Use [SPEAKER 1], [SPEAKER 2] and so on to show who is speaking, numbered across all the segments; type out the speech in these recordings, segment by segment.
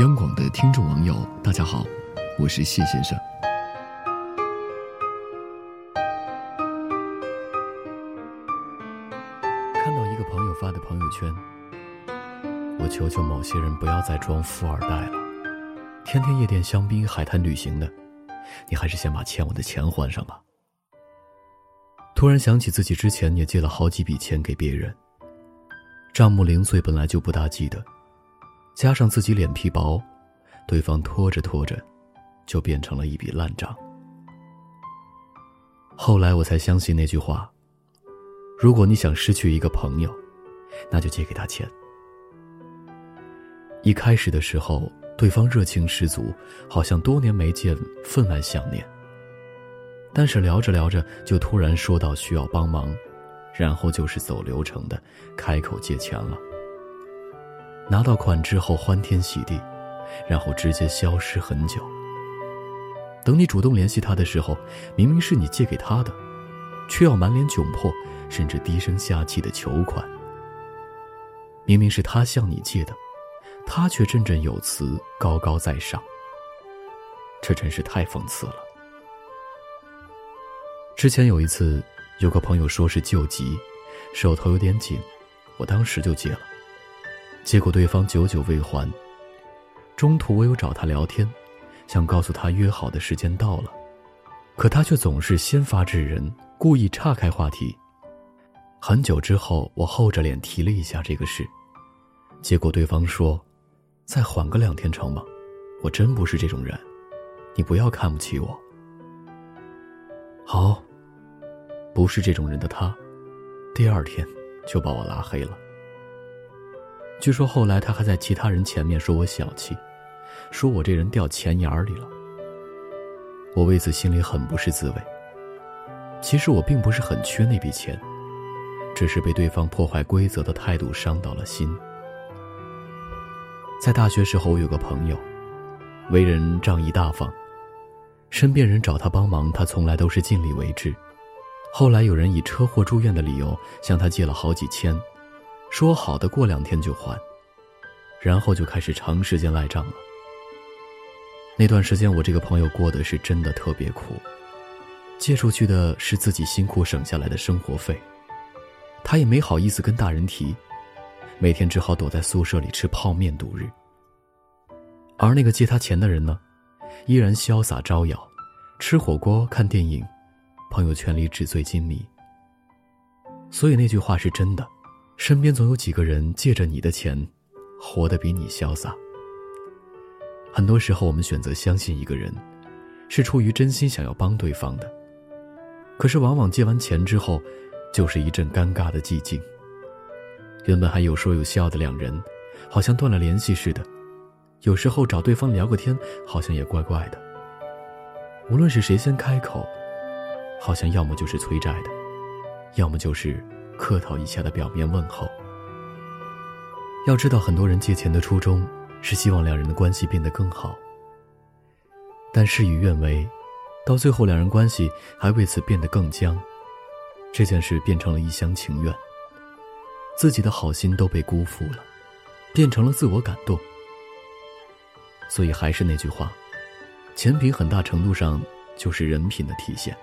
[SPEAKER 1] 央广的听众网友，大家好，我是谢先生。看到一个朋友发的朋友圈，我求求某些人不要再装富二代了，天天夜店、香槟、海滩旅行的，你还是先把欠我的钱还上吧。突然想起自己之前也借了好几笔钱给别人，账目零碎本来就不大记得。加上自己脸皮薄，对方拖着拖着，就变成了一笔烂账。后来我才相信那句话：如果你想失去一个朋友，那就借给他钱。一开始的时候，对方热情十足，好像多年没见，分外想念。但是聊着聊着，就突然说到需要帮忙，然后就是走流程的开口借钱了。拿到款之后欢天喜地，然后直接消失很久。等你主动联系他的时候，明明是你借给他的，却要满脸窘迫，甚至低声下气的求款。明明是他向你借的，他却振振有词，高高在上。这真是太讽刺了。之前有一次，有个朋友说是救急，手头有点紧，我当时就借了。结果对方久久未还，中途我有找他聊天，想告诉他约好的时间到了，可他却总是先发制人，故意岔开话题。很久之后，我厚着脸提了一下这个事，结果对方说：“再缓个两天成吗？我真不是这种人，你不要看不起我。”好，不是这种人的他，第二天就把我拉黑了。据说后来他还在其他人前面说我小气，说我这人掉钱眼里了。我为此心里很不是滋味。其实我并不是很缺那笔钱，只是被对方破坏规则的态度伤到了心。在大学时候，我有个朋友，为人仗义大方，身边人找他帮忙，他从来都是尽力为之。后来有人以车祸住院的理由向他借了好几千。说好的过两天就还，然后就开始长时间赖账了。那段时间，我这个朋友过得是真的特别苦，借出去的是自己辛苦省下来的生活费，他也没好意思跟大人提，每天只好躲在宿舍里吃泡面度日。而那个借他钱的人呢，依然潇洒招摇，吃火锅、看电影，朋友圈里纸醉金迷。所以那句话是真的。身边总有几个人借着你的钱，活得比你潇洒。很多时候，我们选择相信一个人，是出于真心想要帮对方的。可是，往往借完钱之后，就是一阵尴尬的寂静。原本还有说有笑的两人，好像断了联系似的。有时候找对方聊个天，好像也怪怪的。无论是谁先开口，好像要么就是催债的，要么就是。客套一下的表面问候。要知道，很多人借钱的初衷是希望两人的关系变得更好，但事与愿违，到最后两人关系还为此变得更僵，这件事变成了一厢情愿，自己的好心都被辜负了，变成了自我感动。所以还是那句话，钱品很大程度上就是人品的体现。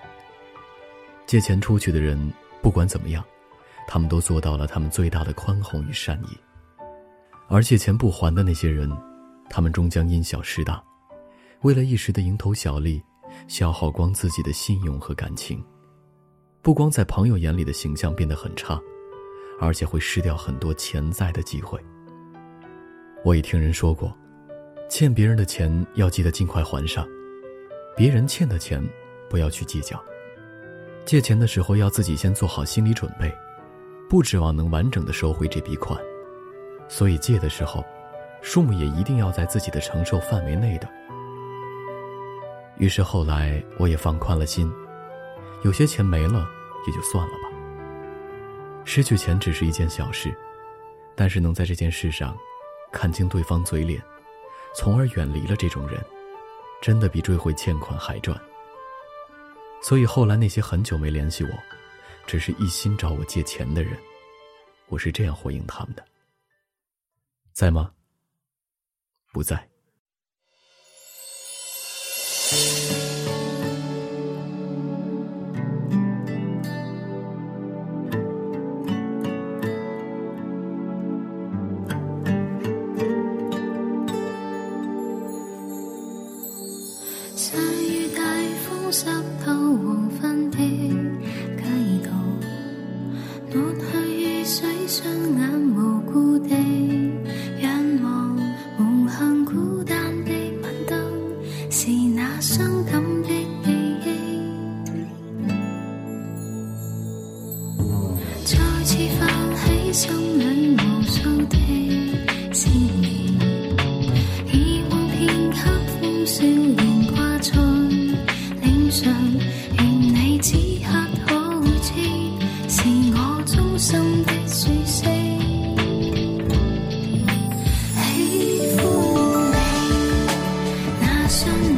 [SPEAKER 1] 借钱出去的人，不管怎么样。他们都做到了他们最大的宽宏与善意，而借钱不还的那些人，他们终将因小失大，为了一时的蝇头小利，消耗光自己的信用和感情，不光在朋友眼里的形象变得很差，而且会失掉很多潜在的机会。我也听人说过，欠别人的钱要记得尽快还上，别人欠的钱不要去计较，借钱的时候要自己先做好心理准备。不指望能完整的收回这笔款，所以借的时候，数目也一定要在自己的承受范围内的。于是后来我也放宽了心，有些钱没了也就算了吧。失去钱只是一件小事，但是能在这件事上看清对方嘴脸，从而远离了这种人，真的比追回欠款还赚。所以后来那些很久没联系我。只是一心找我借钱的人我是这样回应他们的。在吗？不在。
[SPEAKER 2] 泛起心里无数的思念以往片刻欢笑仍挂在脸上愿你此刻可会知是我衷心的说声喜欢你那双眼